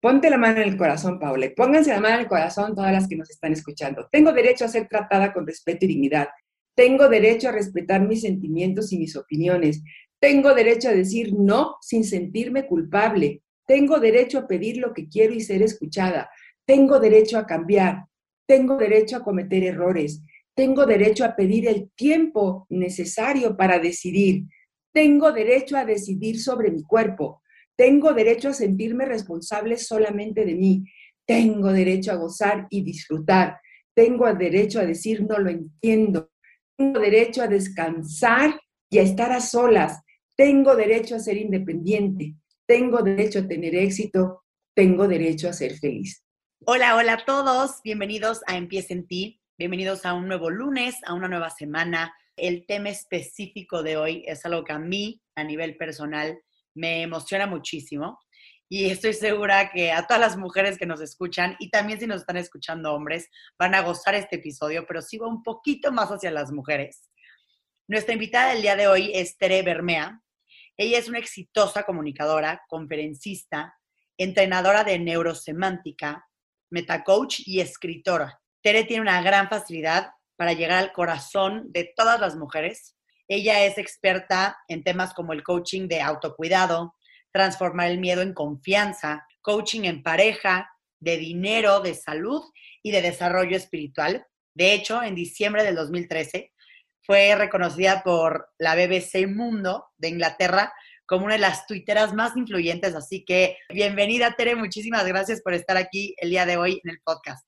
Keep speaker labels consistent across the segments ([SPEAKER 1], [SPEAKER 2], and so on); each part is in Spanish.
[SPEAKER 1] Ponte la mano en el corazón, Paula, pónganse la mano en el corazón todas las que nos están escuchando. Tengo derecho a ser tratada con respeto y dignidad. Tengo derecho a respetar mis sentimientos y mis opiniones. Tengo derecho a decir no sin sentirme culpable. Tengo derecho a pedir lo que quiero y ser escuchada. Tengo derecho a cambiar. Tengo derecho a cometer errores. Tengo derecho a pedir el tiempo necesario para decidir. Tengo derecho a decidir sobre mi cuerpo. Tengo derecho a sentirme responsable solamente de mí. Tengo derecho a gozar y disfrutar. Tengo derecho a decir no lo entiendo. Tengo derecho a descansar y a estar a solas. Tengo derecho a ser independiente. Tengo derecho a tener éxito. Tengo derecho a ser feliz.
[SPEAKER 2] Hola, hola a todos. Bienvenidos a Empieza en ti. Bienvenidos a un nuevo lunes, a una nueva semana. El tema específico de hoy es algo que a mí, a nivel personal, me emociona muchísimo y estoy segura que a todas las mujeres que nos escuchan y también si nos están escuchando hombres van a gozar este episodio, pero sigo un poquito más hacia las mujeres. Nuestra invitada del día de hoy es Tere Bermea. Ella es una exitosa comunicadora, conferencista, entrenadora de neurosemántica, metacoach y escritora. Tere tiene una gran facilidad para llegar al corazón de todas las mujeres ella es experta en temas como el coaching de autocuidado, transformar el miedo en confianza, coaching en pareja, de dinero, de salud y de desarrollo espiritual. De hecho, en diciembre del 2013 fue reconocida por la BBC Mundo de Inglaterra como una de las tuiteras más influyentes. Así que bienvenida, Tere. Muchísimas gracias por estar aquí el día de hoy en el podcast.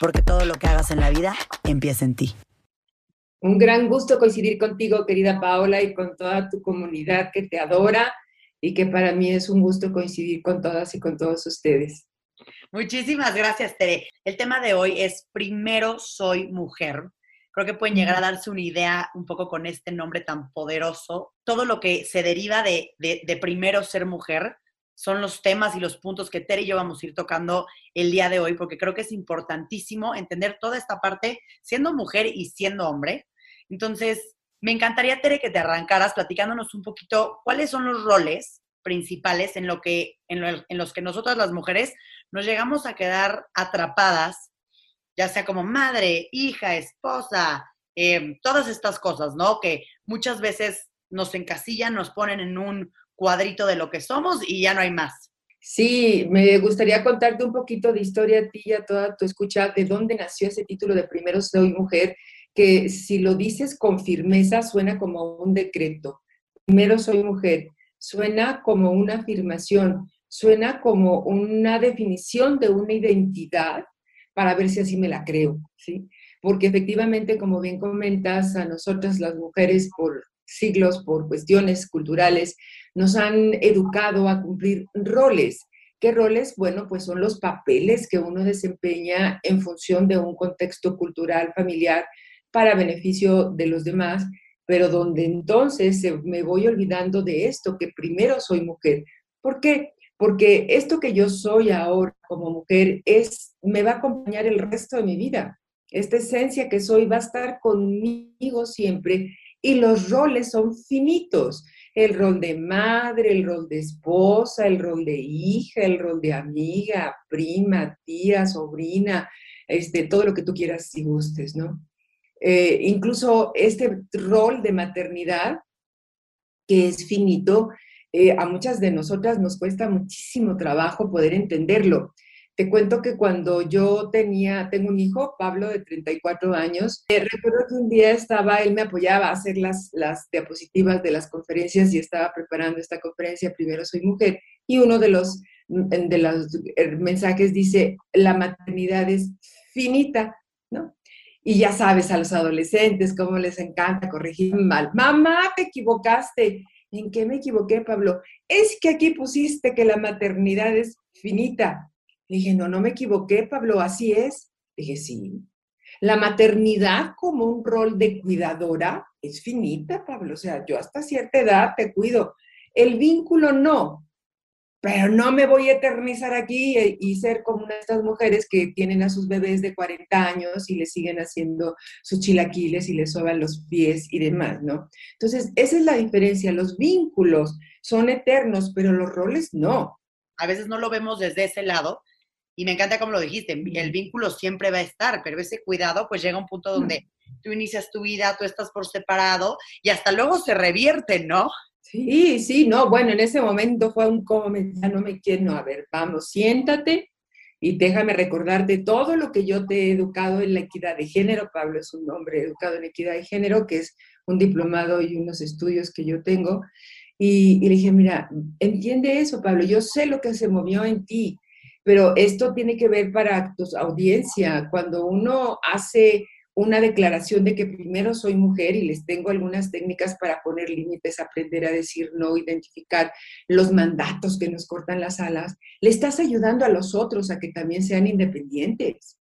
[SPEAKER 3] porque todo lo que hagas en la vida empieza en ti.
[SPEAKER 1] Un gran gusto coincidir contigo, querida Paola, y con toda tu comunidad que te adora y que para mí es un gusto coincidir con todas y con todos ustedes.
[SPEAKER 2] Muchísimas gracias, Tere. El tema de hoy es Primero soy mujer. Creo que pueden llegar a darse una idea un poco con este nombre tan poderoso. Todo lo que se deriva de, de, de primero ser mujer son los temas y los puntos que Tere y yo vamos a ir tocando el día de hoy, porque creo que es importantísimo entender toda esta parte siendo mujer y siendo hombre. Entonces, me encantaría, Tere, que te arrancaras platicándonos un poquito cuáles son los roles principales en, lo que, en, los que nosotras las mujeres nos llegamos a quedar atrapadas, ya sea como madre, hija, esposa, em, todas estas cosas, ¿no? Que muchas veces nos encasillan, nos ponen en un cuadrito de lo que somos y ya no hay más.
[SPEAKER 1] Sí, me gustaría contarte un poquito de historia a ti y a toda tu escucha, de dónde nació ese título de Primero Soy Mujer, que si lo dices con firmeza suena como un decreto. Primero Soy Mujer, suena como una afirmación, suena como una definición de una identidad para ver si así me la creo, ¿sí? Porque efectivamente, como bien comentas, a nosotras las mujeres por siglos, por cuestiones culturales, nos han educado a cumplir roles. ¿Qué roles? Bueno, pues son los papeles que uno desempeña en función de un contexto cultural, familiar, para beneficio de los demás, pero donde entonces me voy olvidando de esto, que primero soy mujer. ¿Por qué? Porque esto que yo soy ahora como mujer es, me va a acompañar el resto de mi vida. Esta esencia que soy va a estar conmigo siempre y los roles son finitos el rol de madre, el rol de esposa, el rol de hija, el rol de amiga, prima, tía, sobrina, este, todo lo que tú quieras y gustes, ¿no? Eh, incluso este rol de maternidad, que es finito, eh, a muchas de nosotras nos cuesta muchísimo trabajo poder entenderlo. Te cuento que cuando yo tenía, tengo un hijo, Pablo, de 34 años, eh, recuerdo que un día estaba, él me apoyaba a hacer las, las diapositivas de las conferencias y estaba preparando esta conferencia, Primero Soy Mujer, y uno de los, mm, de los eh, mensajes dice, la maternidad es finita, ¿no? Y ya sabes a los adolescentes cómo les encanta corregir mal. Mamá, te equivocaste. ¿En qué me equivoqué, Pablo? Es que aquí pusiste que la maternidad es finita. Dije, no, no me equivoqué, Pablo, así es. dije, sí. La maternidad como un rol de cuidadora es finita, Pablo. O sea, yo hasta cierta edad te cuido. El vínculo no, pero no me voy a eternizar aquí y ser como estas mujeres que tienen a sus bebés de 40 años y le siguen haciendo sus chilaquiles y les soban los pies y demás, ¿no? Entonces, esa es la diferencia. Los vínculos son eternos, pero los roles no.
[SPEAKER 2] A veces no lo vemos desde ese lado y me encanta como lo dijiste, el vínculo siempre va a estar, pero ese cuidado pues llega a un punto donde tú inicias tu vida, tú estás por separado y hasta luego se revierte, ¿no?
[SPEAKER 1] Sí, sí, no, bueno, en ese momento fue un como, ya no me quiero, no, a ver, vamos, siéntate y déjame recordarte todo lo que yo te he educado en la equidad de género. Pablo es un hombre educado en equidad de género, que es un diplomado y unos estudios que yo tengo. Y, y le dije, mira, entiende eso, Pablo, yo sé lo que se movió en ti, pero esto tiene que ver para tu audiencia. Cuando uno hace una declaración de que primero soy mujer y les tengo algunas técnicas para poner límites, aprender a decir no, identificar los mandatos que nos cortan las alas, le estás ayudando a los otros a que también sean independientes.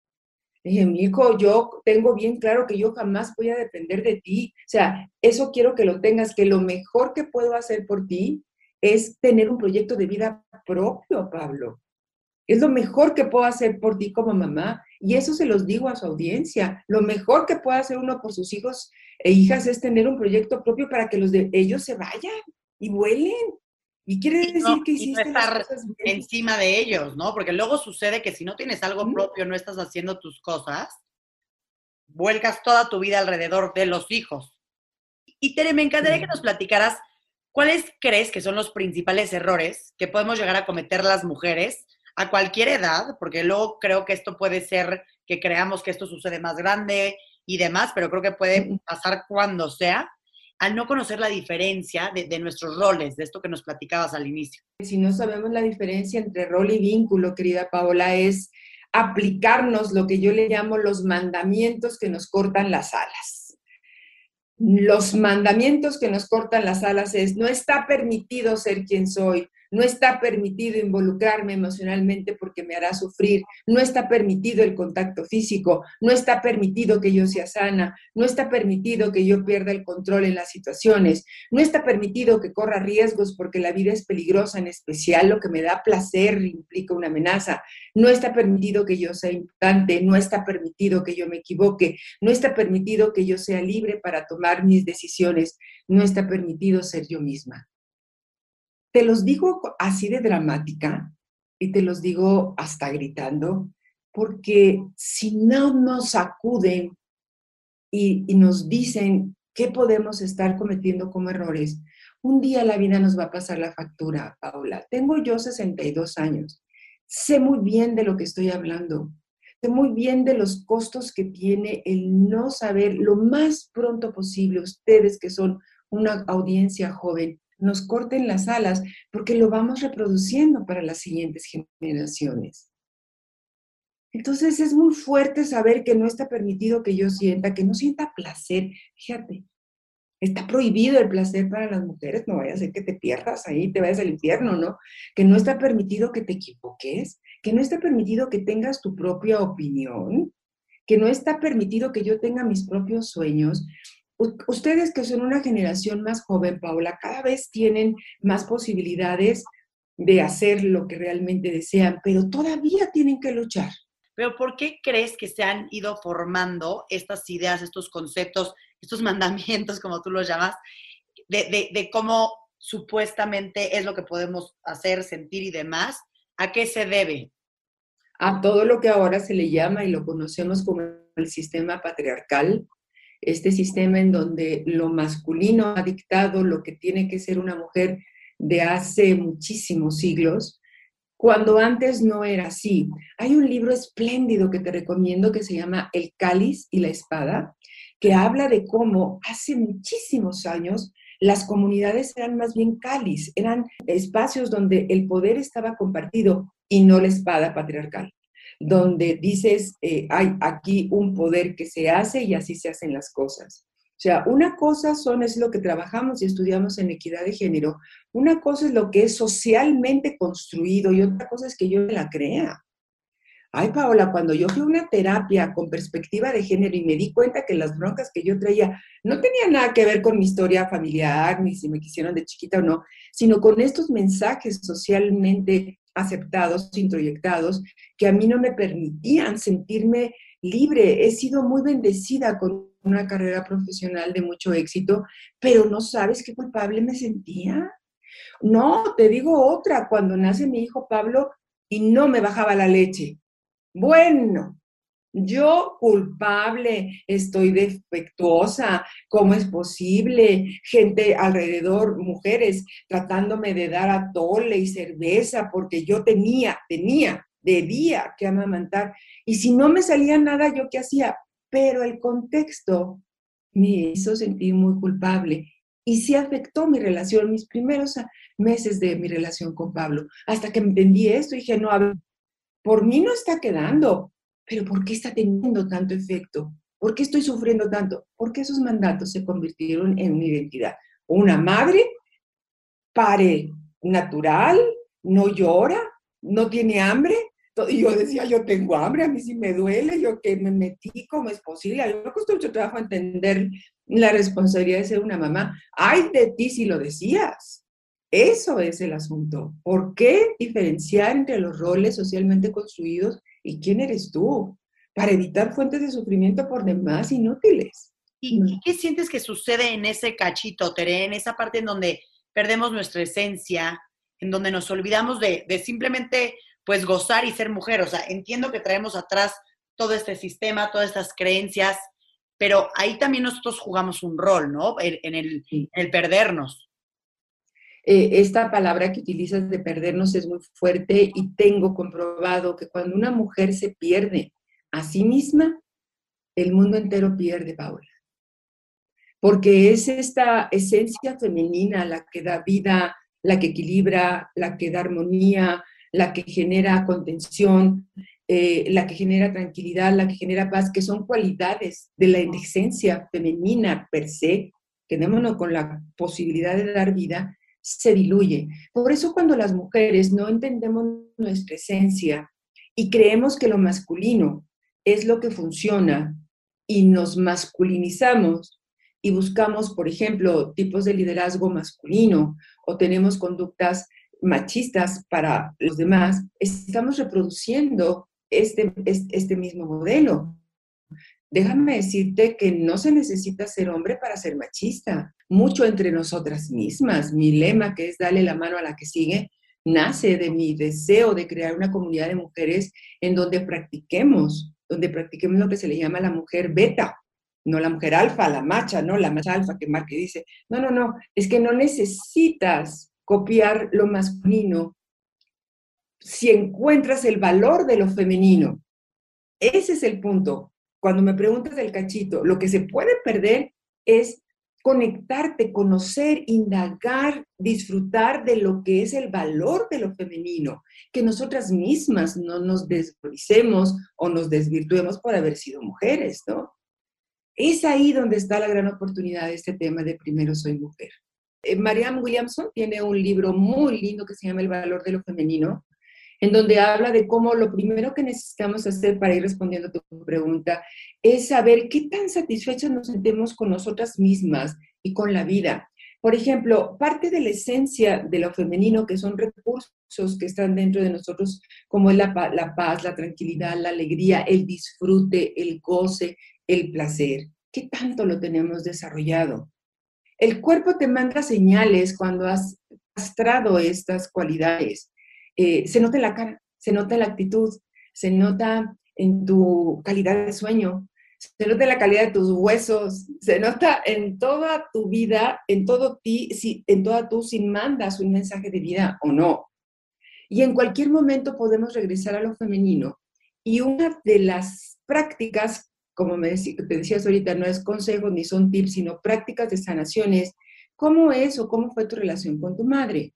[SPEAKER 1] Dije, mi hijo, yo tengo bien claro que yo jamás voy a depender de ti. O sea, eso quiero que lo tengas, que lo mejor que puedo hacer por ti es tener un proyecto de vida propio, Pablo. Es lo mejor que puedo hacer por ti como mamá. Y eso se los digo a su audiencia. Lo mejor que puede hacer uno por sus hijos e hijas es tener un proyecto propio para que los de ellos se vayan y vuelen. Y quiere decir que hiciste
[SPEAKER 2] estar encima de ellos, ¿no? Porque luego sucede que si no tienes algo propio, no estás haciendo tus cosas, vuelcas toda tu vida alrededor de los hijos. Y Tere, me encantaría que nos platicaras cuáles crees que son los principales errores que podemos llegar a cometer las mujeres a cualquier edad, porque luego creo que esto puede ser que creamos que esto sucede más grande y demás, pero creo que puede pasar cuando sea, al no conocer la diferencia de, nuestros roles, de esto que nos platicabas al inicio.
[SPEAKER 1] Si no sabemos la diferencia entre rol y vínculo, querida Paola, es aplicarnos lo que yo le llamo los mandamientos que nos cortan las alas. Los mandamientos que nos cortan las alas es, no está permitido ser quien soy, no está permitido involucrarme emocionalmente porque me hará sufrir, no está permitido el contacto físico, no está permitido que yo sea sana, no está permitido que yo pierda el control en las situaciones, no está permitido que corra riesgos porque la vida es peligrosa, en especial lo que me da placer implica una amenaza, no está permitido que yo sea importante, no está permitido que yo me equivoque, no está permitido que yo sea libre para tomar mis decisiones, no está permitido ser yo misma. Te los digo así de dramática y te los digo hasta gritando, porque si no nos acuden y, nos dicen qué podemos estar cometiendo como errores, un día la vida nos va a pasar la factura, Paula. Tengo yo 62 años. Sé muy bien de lo que estoy hablando. Sé muy bien de los costos que tiene el no saber lo más pronto posible, ustedes que son una audiencia joven, nos corten las alas, porque lo vamos reproduciendo para las siguientes generaciones. Entonces es muy fuerte saber que no está permitido que yo sienta, que no sienta placer. Fíjate, está prohibido el placer para las mujeres, no vaya a ser que te pierdas ahí, te vayas al infierno, ¿no? Que no está permitido que te equivoques, que no está permitido que tengas tu propia opinión, que no está permitido que yo tenga mis propios sueños, ustedes que son una generación más joven, Paula, cada vez tienen más posibilidades de hacer lo que realmente desean, pero todavía tienen que luchar.
[SPEAKER 2] Pero ¿por qué crees que se han ido formando estas ideas, estos conceptos, estos mandamientos, como tú los llamas, de, de cómo supuestamente es lo que podemos hacer, sentir y demás? ¿A qué se debe?
[SPEAKER 1] A todo lo que ahora se le llama y lo conocemos como el sistema patriarcal, este sistema en donde lo masculino ha dictado lo que tiene que ser una mujer de hace muchísimos siglos, cuando antes no era así. Hay un libro espléndido que te recomiendo que se llama El cáliz y la espada, que habla de cómo hace muchísimos años las comunidades eran más bien cáliz, eran espacios donde el poder estaba compartido y no la espada patriarcal donde dices, eh, hay aquí un poder que se hace y así se hacen las cosas. O sea, una cosa son, es lo que trabajamos y estudiamos en equidad de género, una cosa es lo que es socialmente construido y otra cosa es que yo me la crea. Ay, Paola, cuando yo fui a una terapia con perspectiva de género y me di cuenta que las broncas que yo traía no tenían nada que ver con mi historia familiar, ni si me quisieron de chiquita o no, sino con estos mensajes socialmente aceptados, introyectados, que a mí no me permitían sentirme libre. He sido muy bendecida con una carrera profesional de mucho éxito, pero no sabes qué culpable me sentía. No, te digo otra, cuando nace mi hijo Pablo y no me bajaba la leche bueno, yo culpable, estoy defectuosa, ¿cómo es posible? Gente alrededor, mujeres, tratándome de dar atole y cerveza porque yo tenía, tenía, debía que amamantar. Y si no me salía nada, ¿yo qué hacía? Pero el contexto me hizo sentir muy culpable y sí afectó mi relación, mis primeros meses de mi relación con Pablo. Hasta que entendí esto dije, no, por mí no está quedando, pero ¿por qué está teniendo tanto efecto? ¿Por qué estoy sufriendo tanto? Porque esos mandatos se convirtieron en mi identidad. Una madre pare natural, no llora, no tiene hambre. Y yo decía, yo tengo hambre, a mí sí me duele, yo que me metí, ¿cómo es posible? A mí me costó mucho trabajo entender la responsabilidad de ser una mamá. Ay de ti si lo decías. Eso es el asunto. ¿Por qué diferenciar entre los roles socialmente construidos y quién eres tú? Para evitar fuentes de sufrimiento por demás inútiles.
[SPEAKER 2] ¿Y, qué sientes que sucede en ese cachito, Tere, en esa parte en donde perdemos nuestra esencia, en donde nos olvidamos de, de simplemente pues gozar y ser mujer? O sea, entiendo que traemos atrás todo este sistema, todas estas creencias, pero ahí también nosotros jugamos un rol, ¿no? En, el, en el perdernos.
[SPEAKER 1] Eh, esta palabra que utilizas de perdernos es muy fuerte y tengo comprobado que cuando una mujer se pierde a sí misma, el mundo entero pierde, Paula. Porque es esta esencia femenina la que da vida, la que equilibra, la que da armonía, la que genera contención, eh, la que genera tranquilidad, la que genera paz, que son cualidades de la esencia femenina per se, quedémonos con la posibilidad de dar vida, se diluye. Por eso cuando las mujeres no entendemos nuestra esencia y creemos que lo masculino es lo que funciona y nos masculinizamos y buscamos, por ejemplo, tipos de liderazgo masculino o tenemos conductas machistas para los demás, estamos reproduciendo este, este mismo modelo. Déjame decirte que no se necesita ser hombre para ser machista mucho entre nosotras mismas. Mi lema, que es darle la mano a la que sigue, nace de mi deseo de crear una comunidad de mujeres en donde practiquemos, donde practiquemos lo que se le llama la mujer beta, no la mujer alfa, la macha, no la macha alfa que Marque dice. No, no, no, es que no necesitas copiar lo masculino si encuentras el valor de lo femenino. Ese es el punto. Cuando me preguntas del cachito, lo que se puede perder es conectarte, conocer, indagar, disfrutar de lo que es el valor de lo femenino, que nosotras mismas no nos desvaloricemos o nos desvirtuemos por haber sido mujeres, ¿no? Es ahí donde está la gran oportunidad de este tema de Primero Soy Mujer. Eh, Marianne Williamson tiene un libro muy lindo que se llama El valor de lo femenino, en donde habla de cómo lo primero que necesitamos hacer para ir respondiendo a tu pregunta es saber qué tan satisfechas nos sentimos con nosotras mismas y con la vida. Por ejemplo, parte de la esencia de lo femenino, que son recursos que están dentro de nosotros, como es la, la paz, la tranquilidad, la alegría, el disfrute, el goce, el placer. ¿Qué tanto lo tenemos desarrollado? El cuerpo te manda señales cuando has castrado estas cualidades. Eh, se nota en la cara, se nota en la actitud, se nota en tu calidad de sueño, se nota en la calidad de tus huesos, se nota en toda tu vida, en todo ti, si, en toda tú, si mandas un mensaje de vida o no. Y en cualquier momento podemos regresar a lo femenino. Y una de las prácticas, como me te decías ahorita, no es consejo ni son tips, sino prácticas de sanaciones, ¿cómo es o cómo fue tu relación con tu madre?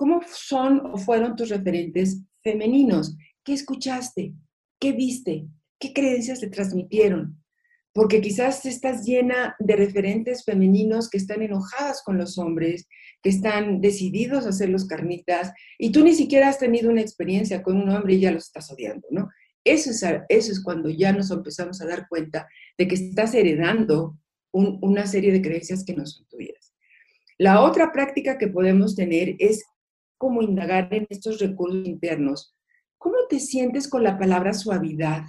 [SPEAKER 1] ¿Cómo son o fueron tus referentes femeninos? ¿Qué escuchaste? ¿Qué viste? ¿Qué creencias te transmitieron? Porque quizás estás llena de referentes femeninos que están enojadas con los hombres, que están decididos a hacer los carnitas, y tú ni siquiera has tenido una experiencia con un hombre y ya los estás odiando, ¿no? eso es, eso es cuando ya nos empezamos a dar cuenta de que estás heredando una serie de creencias que no son tuyas. La otra práctica que podemos tener es como indagar en estos recursos internos. ¿Cómo te sientes con la palabra suavidad?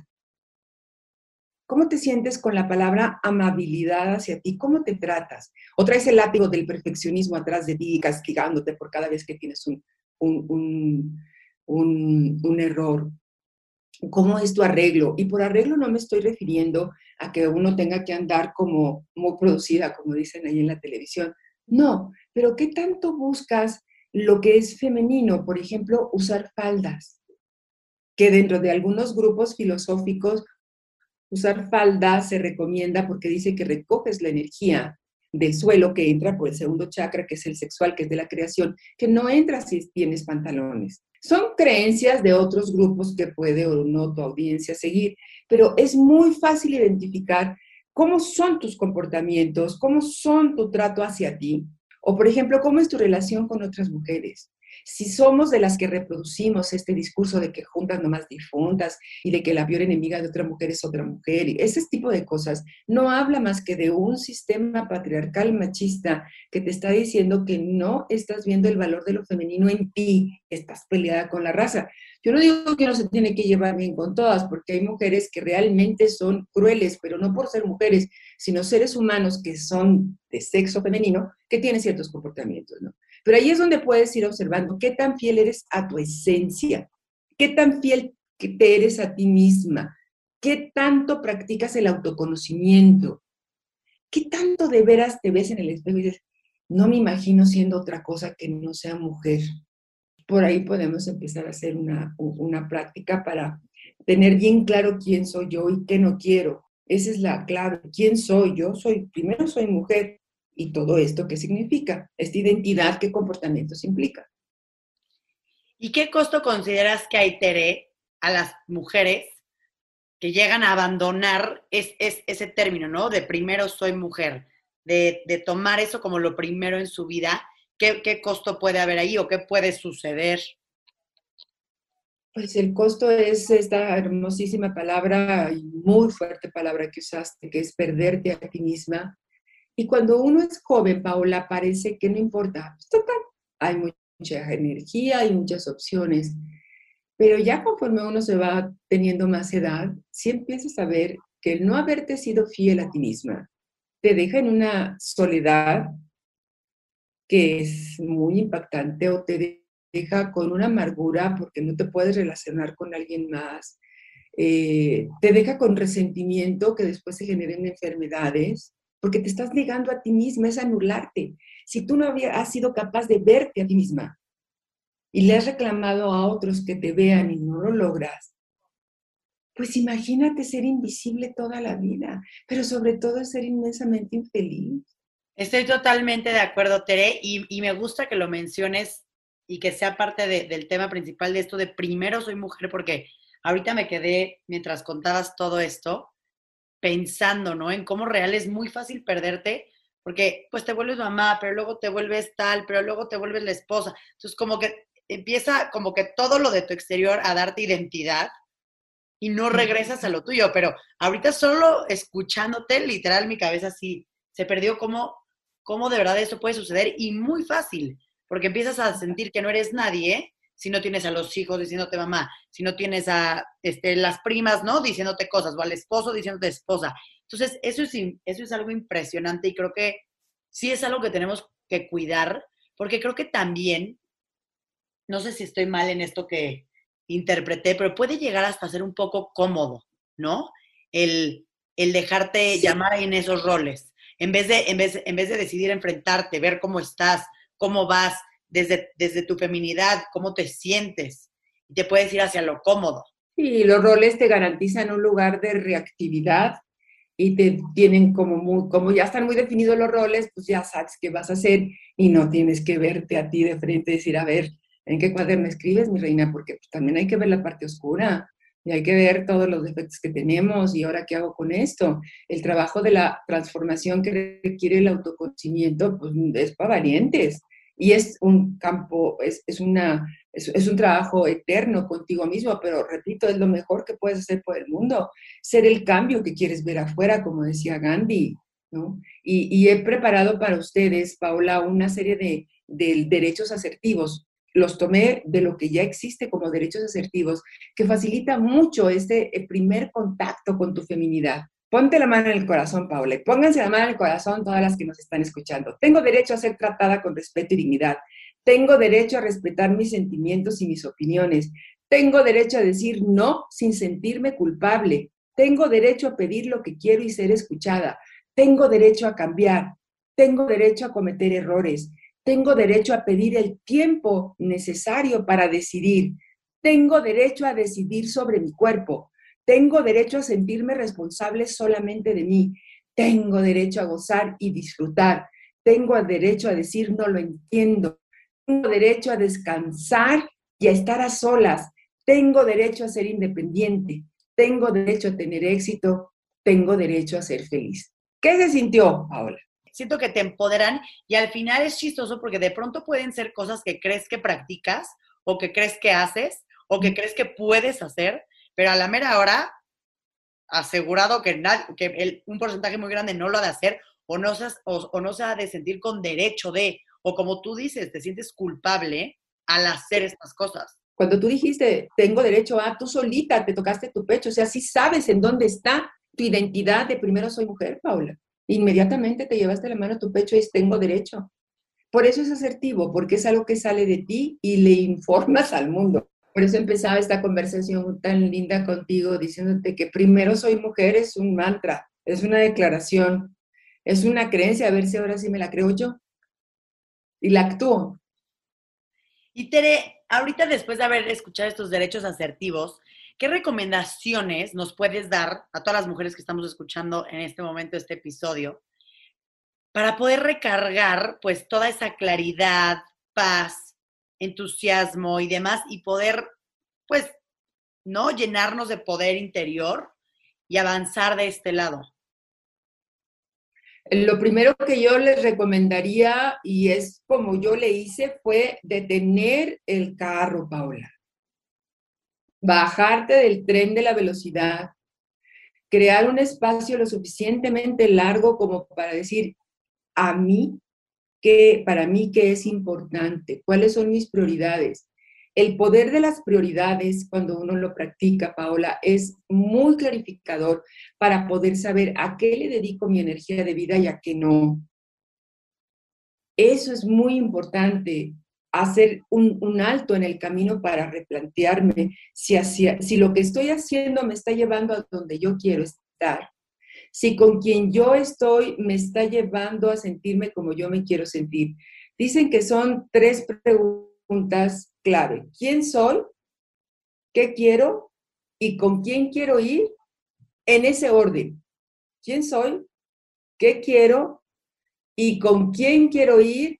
[SPEAKER 1] ¿Cómo te sientes con la palabra amabilidad hacia ti? ¿Cómo te tratas? ¿O traes el látigo del perfeccionismo atrás de ti, castigándote por cada vez que tienes un, un, un, error? ¿Cómo es tu arreglo? Y por arreglo no me estoy refiriendo a que uno tenga que andar como muy producida, como dicen ahí en la televisión. No, pero ¿qué tanto buscas lo que es femenino? Por ejemplo, usar faldas, que dentro de algunos grupos filosóficos Usar falda se recomienda porque dice que recoges la energía del suelo que entra por el segundo chakra, que es el sexual, que es de la creación, que no entra si tienes pantalones. Son creencias de otros grupos que puede o no tu audiencia seguir, pero es muy fácil identificar cómo son tus comportamientos, cómo son tu trato hacia ti, o por ejemplo, cómo es tu relación con otras mujeres. Si somos de las que reproducimos este discurso de que juntas nomás difuntas y de que la peor enemiga de otra mujer es otra mujer, y ese tipo de cosas, no habla más que de un sistema patriarcal machista que te está diciendo que no estás viendo el valor de lo femenino en ti, estás peleada con la raza. Yo no digo que no se tiene que llevar bien con todas, porque hay mujeres que realmente son crueles, pero no por ser mujeres, sino seres humanos que son de sexo femenino, que tienen ciertos comportamientos, ¿no? Pero ahí es donde puedes ir observando qué tan fiel eres a tu esencia, qué tan fiel te eres a ti misma, qué tanto practicas el autoconocimiento, qué tanto de veras te ves en el espejo y dices, no me imagino siendo otra cosa que no sea mujer. Por ahí podemos empezar a hacer una, una práctica para tener bien claro quién soy yo y qué no quiero. Esa es la clave. ¿Quién soy? Yo soy, primero soy mujer, ¿Y todo esto qué significa? Esta identidad, ¿qué comportamientos implica?
[SPEAKER 2] ¿Y qué costo consideras que hay, Tere, a las mujeres que llegan a abandonar es, ese término, ¿no? De primero soy mujer, de, tomar eso como lo primero en su vida. ¿Qué, ¿Qué costo puede haber ahí o qué puede suceder?
[SPEAKER 1] Pues el costo es esta hermosísima palabra y muy fuerte palabra que usaste, que es perderte a ti misma, y cuando uno es joven, Paola, parece que no importa. Pues, total, hay mucha energía, hay muchas opciones. Pero ya conforme uno se va teniendo más edad, sí empiezas a ver que el no haberte sido fiel a ti misma te deja en una soledad que es muy impactante o te deja con una amargura porque no te puedes relacionar con alguien más. Eh, te deja con resentimiento que después se generen enfermedades porque te estás negando a ti misma, es anularte. Si tú no has sido capaz de verte a ti misma y le has reclamado a otros que te vean y no lo logras, pues imagínate ser invisible toda la vida, pero sobre todo ser inmensamente infeliz.
[SPEAKER 2] Estoy totalmente de acuerdo, Tere, y, me gusta que lo menciones y que sea parte del tema principal de esto de primero soy mujer, porque ahorita me quedé, mientras contabas todo esto, pensando, ¿no? En cómo real es muy fácil perderte, porque pues te vuelves mamá, pero luego te vuelves tal, pero luego te vuelves la esposa. Entonces como que empieza como que todo lo de tu exterior a darte identidad y no regresas a lo tuyo, pero ahorita solo escuchándote, literal mi cabeza así se perdió cómo, cómo de verdad eso puede suceder y muy fácil, porque empiezas a sentir que no eres nadie si no tienes a los hijos diciéndote mamá, si no tienes a este, las primas, ¿no? Diciéndote cosas, o al esposo diciéndote esposa. Entonces, eso es, eso es algo impresionante y creo que sí es algo que tenemos que cuidar, porque creo que también, no sé si estoy mal en esto que interpreté, pero puede llegar hasta ser un poco cómodo, ¿no? El, el dejarte llamar en esos roles. En vez, de, en, vez, en vez de decidir enfrentarte, ver cómo estás, cómo vas, desde, tu feminidad, cómo te sientes, te puedes ir hacia lo cómodo.
[SPEAKER 1] Y los roles te garantizan un lugar de reactividad y te tienen como muy, como ya están muy definidos los roles, pues ya sabes qué vas a hacer y no tienes que verte a ti de frente y decir, a ver, ¿en qué cuaderno escribes, mi reina? Porque pues, también hay que ver la parte oscura y hay que ver todos los defectos que tenemos y ahora qué hago con esto. El trabajo de la transformación que requiere el autoconocimiento, pues es para valientes y es un campo, es, una es, un trabajo eterno contigo mismo, pero repito, es lo mejor que puedes hacer por el mundo, ser el cambio que quieres ver afuera, como decía Gandhi, ¿no? Y, he preparado para ustedes, Paula, una serie de, de derechos asertivos. Los tomé de lo que ya existe como derechos asertivos, que facilita mucho este primer contacto con tu feminidad. Ponte la mano en el corazón, Paula, y pónganse la mano en el corazón todas las que nos están escuchando. Tengo derecho a ser tratada con respeto y dignidad. Tengo derecho a respetar mis sentimientos y mis opiniones. Tengo derecho a decir no sin sentirme culpable. Tengo derecho a pedir lo que quiero y ser escuchada. Tengo derecho a cambiar. Tengo derecho a cometer errores. Tengo derecho a pedir el tiempo necesario para decidir. Tengo derecho a decidir sobre mi cuerpo. Tengo derecho a sentirme responsable solamente de mí. Tengo derecho a gozar y disfrutar. Tengo derecho a decir no lo entiendo. Tengo derecho a descansar y a estar a solas. Tengo derecho a ser independiente. Tengo derecho a tener éxito. Tengo derecho a ser feliz. ¿Qué se sintió, Paola?
[SPEAKER 2] Siento que te empoderan y al final es chistoso porque de pronto pueden ser cosas que crees que practicas o que crees que haces o que crees que puedes hacer, pero a la mera hora, asegurado que, que un porcentaje muy grande no lo ha de hacer o no, se, o no se ha de sentir con derecho de, o como tú dices, te sientes culpable al hacer estas cosas.
[SPEAKER 1] Cuando tú dijiste, tengo derecho a, tú solita te tocaste tu pecho, o sea, sí sabes en dónde está tu identidad de primero soy mujer, Paula. Inmediatamente te llevaste la mano a tu pecho y dices, tengo derecho. Por eso es asertivo, porque es algo que sale de ti y le informas al mundo. Por eso empezaba esta conversación tan linda contigo diciéndote que primero soy mujer es un mantra, es una declaración, es una creencia, a ver si ahora sí me la creo yo y la actúo.
[SPEAKER 2] Y Tere, ahorita después de haber escuchado estos derechos asertivos, ¿qué recomendaciones nos puedes dar a todas las mujeres que estamos escuchando en este momento este episodio para poder recargar pues toda esa claridad, paz, entusiasmo y demás y poder pues no llenarnos de poder interior y avanzar de este lado?
[SPEAKER 1] Lo primero que yo les recomendaría, y es como yo le hice, fue detener el carro, Paula. Bajarte del tren de la velocidad, crear un espacio lo suficientemente largo como para decir, a mí, que para mí, ¿qué es importante? ¿Cuáles son mis prioridades? El poder de las prioridades, cuando uno lo practica, Paola, es muy clarificador para poder saber a qué le dedico mi energía de vida y a qué no. Eso es muy importante, hacer un, alto en el camino para replantearme si, si lo que estoy haciendo me está llevando a donde yo quiero estar. Si con quien yo estoy me está llevando a sentirme como yo me quiero sentir. Dicen que son tres preguntas clave. ¿Quién soy? ¿Qué quiero? ¿Y con quién quiero ir? En ese orden. ¿Quién soy? ¿Qué quiero? ¿Y con quién quiero ir?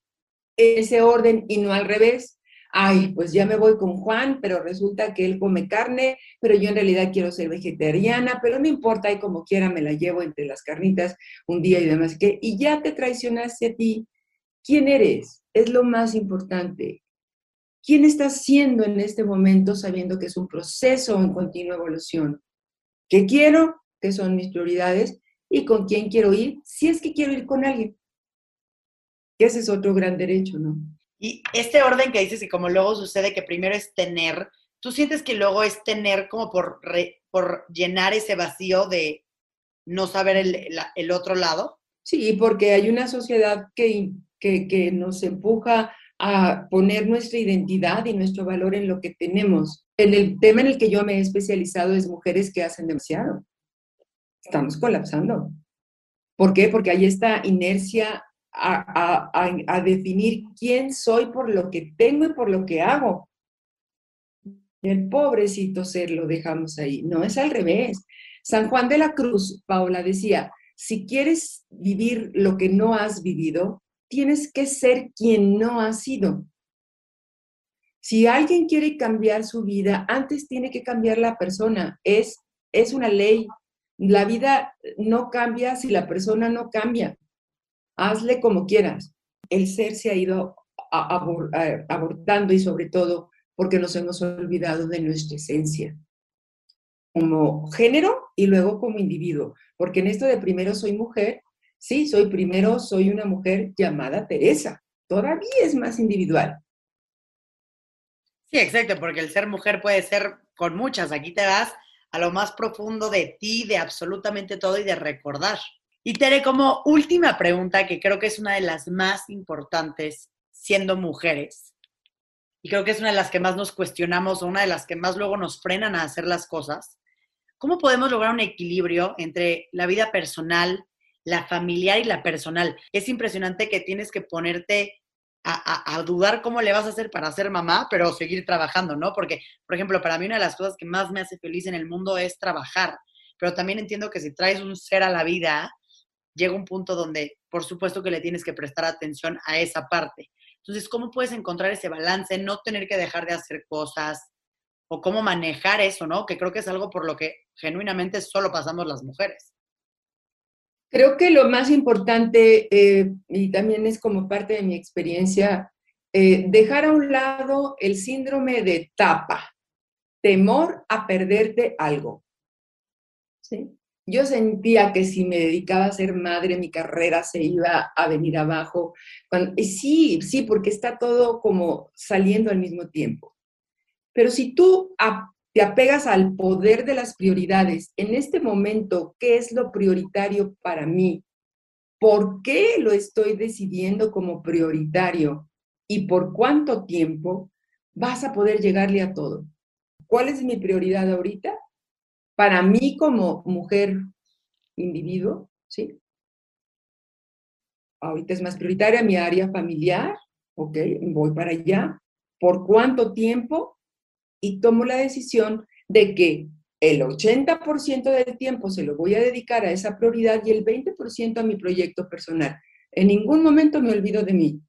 [SPEAKER 1] En ese orden y no al revés. Ay, pues ya me voy con Juan, pero resulta que él come carne, pero yo en realidad quiero ser vegetariana, pero no importa, y como quiera me la llevo entre las carnitas un día y demás. Y ya te traicionaste a ti. ¿Quién eres? Es lo más importante. ¿Quién está siendo en este momento sabiendo que es un proceso en continua evolución? ¿Qué quiero? ¿Qué son mis prioridades? ¿Y con quién quiero ir? Si es que quiero ir con alguien. ese es otro gran derecho, ¿no?
[SPEAKER 2] Y este orden que dices y como luego sucede que primero es tener, ¿tú sientes que luego es tener como por, por llenar ese vacío de no saber el, otro lado?
[SPEAKER 1] Sí, porque hay una sociedad que, que, que nos empuja a poner nuestra identidad y nuestro valor en lo que tenemos. En el tema en el que yo me he especializado es mujeres que hacen demasiado. Estamos colapsando. ¿Por qué? Porque hay esta inercia a, a, definir quién soy por lo que tengo y por lo que hago. El pobrecito ser lo dejamos ahí. No, es al revés. San Juan de la Cruz, Paula decía, si quieres vivir lo que no has vivido, tienes que ser quien no has sido. Si alguien quiere cambiar su vida, antes tiene que cambiar la persona. Es, es una ley. La vida no cambia si la persona no cambia. Hazle como quieras. El ser se ha ido abortando y sobre todo porque nos hemos olvidado de nuestra esencia como género y luego como individuo, porque en esto de primero soy mujer, sí, soy primero, soy una mujer llamada Teresa, todavía es más individual.
[SPEAKER 2] Sí, exacto, porque el ser mujer puede ser con muchas, aquí te vas a lo más profundo de ti, de absolutamente todo y de recordar. Y Tere, como última pregunta, que creo que es una de las más importantes siendo mujeres, y creo que es una de las que más nos cuestionamos o una de las que más luego nos frenan a hacer las cosas, ¿cómo podemos lograr un equilibrio entre la vida personal, la familiar y la personal? Es impresionante que tienes que ponerte a, dudar cómo le vas a hacer para ser mamá, pero seguir trabajando, ¿no? Porque, por ejemplo, para mí una de las cosas que más me hace feliz en el mundo es trabajar, pero también entiendo que si traes un ser a la vida, llega un punto donde, por supuesto, que le tienes que prestar atención a esa parte. Entonces, ¿cómo puedes encontrar ese balance, no tener que dejar de hacer cosas o cómo manejar eso, ¿no? Que creo que es algo por lo que genuinamente solo pasamos las mujeres.
[SPEAKER 1] Creo que lo más importante, eh, y también es como parte de mi experiencia, eh, dejar a un lado el síndrome de tapa, temor a perderte algo. ¿Sí? Yo sentía que si me dedicaba a ser madre, mi carrera se iba a venir abajo. y sí, sí, porque está todo como saliendo al mismo tiempo. Pero si tú te apegas al poder de las prioridades, en este momento, ¿qué es lo prioritario para mí? ¿Por qué lo estoy decidiendo como prioritario? ¿Y por cuánto tiempo vas a poder llegarle a todo? ¿Cuál es mi prioridad ahorita? Para mí como mujer individuo, ¿sí? Ahorita es más prioritaria mi área familiar, ¿ok? Voy para allá. ¿Por cuánto tiempo? Y tomo la decisión de que el 80% del tiempo se lo voy a dedicar a esa prioridad y el 20% a mi proyecto personal. En ningún momento me olvido de mí.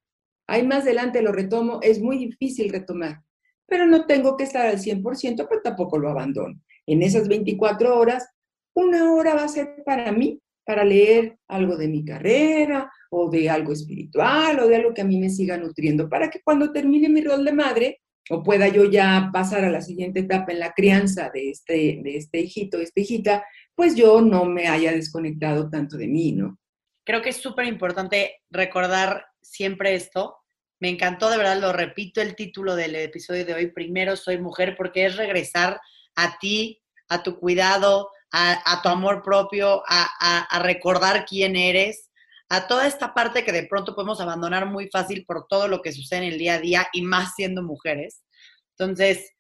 [SPEAKER 1] Ahí más adelante lo retomo, es muy difícil retomar, pero no tengo que estar al 100%, pero tampoco lo abandono en esas 24 horas, una hora va a ser para mí, para leer algo de mi carrera o de algo espiritual o de algo que a mí me siga nutriendo, para que cuando termine mi rol de madre o pueda yo ya pasar a la siguiente etapa en la crianza de este, de este hijito, esta hijita, pues yo no me haya desconectado tanto de mí, ¿no?
[SPEAKER 2] Creo que es súper importante recordar siempre esto. Me encantó, de verdad, lo repito el título del episodio de hoy, primero soy mujer, porque es regresar a ti, a tu cuidado, a, tu amor propio, a, recordar quién eres, a toda esta parte que de pronto podemos abandonar muy fácil por todo lo que sucede en el día a día y más siendo mujeres. Entonces,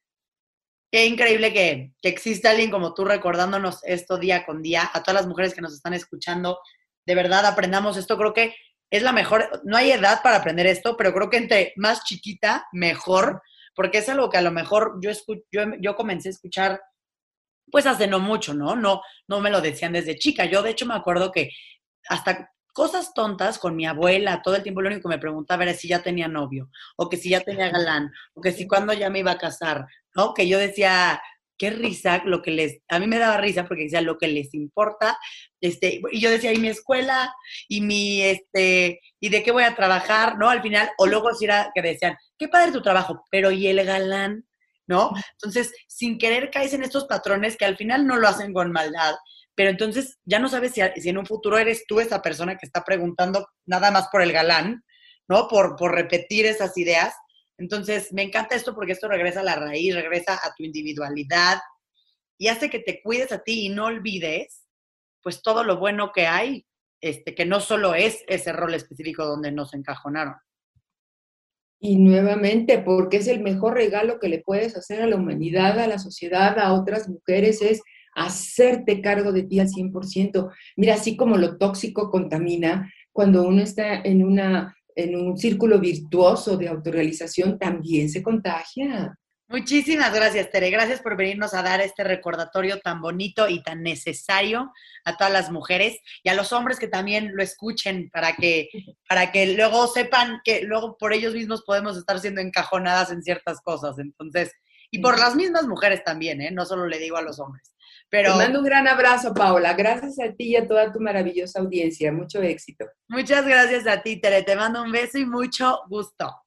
[SPEAKER 2] qué increíble que, que exista alguien como tú recordándonos esto día con día, a todas las mujeres que nos están escuchando, de verdad aprendamos esto, creo que es la mejor, no hay edad para aprender esto, pero creo que entre más chiquita, mejor, porque es algo que a lo mejor yo, yo, comencé a escuchar pues hace no mucho, ¿no? No, no me lo decían desde chica. Yo de hecho me acuerdo que hasta cosas tontas con mi abuela, todo el tiempo lo único que me preguntaba era si ya tenía novio, o que si ya tenía galán, o que si cuándo ya me iba a casar, ¿no? Que yo decía, qué risa, lo que les, a mí me daba risa porque decía lo que les importa, este, y yo decía, y mi escuela, y mi, este, y de qué voy a trabajar, ¿no? Al final, o luego si era que decían, qué padre tu trabajo, pero ¿y el galán? ¿No? Entonces, sin querer caes en estos patrones que al final no lo hacen con maldad, pero entonces ya no sabes si, si en un futuro eres tú esa persona que está preguntando nada más por el galán, ¿no? Por, por repetir esas ideas, entonces, me encanta esto porque esto regresa a la raíz, regresa a tu individualidad y hace que te cuides a ti y no olvides, pues, todo lo bueno que hay, este, que no solo es ese rol específico donde nos encajonaron.
[SPEAKER 1] Y nuevamente, porque es el mejor regalo que le puedes hacer a la humanidad, a la sociedad, a otras mujeres, es hacerte cargo de ti al 100%. Mira, así como lo tóxico contamina, cuando uno está en una en un círculo virtuoso de autorrealización también se contagia.
[SPEAKER 2] Muchísimas gracias, Tere. Gracias por venirnos a dar este recordatorio tan bonito y tan necesario a todas las mujeres y a los hombres que también lo escuchen para que, para que luego sepan que luego por ellos mismos podemos estar siendo encajonadas en ciertas cosas. Entonces, y por las mismas mujeres también, ¿eh? No solo le digo a los hombres.
[SPEAKER 1] Te mando un gran abrazo, Paola. Gracias a ti y a toda tu maravillosa audiencia. Mucho éxito.
[SPEAKER 2] Muchas gracias a ti, Tere. Te mando un beso y mucho gusto.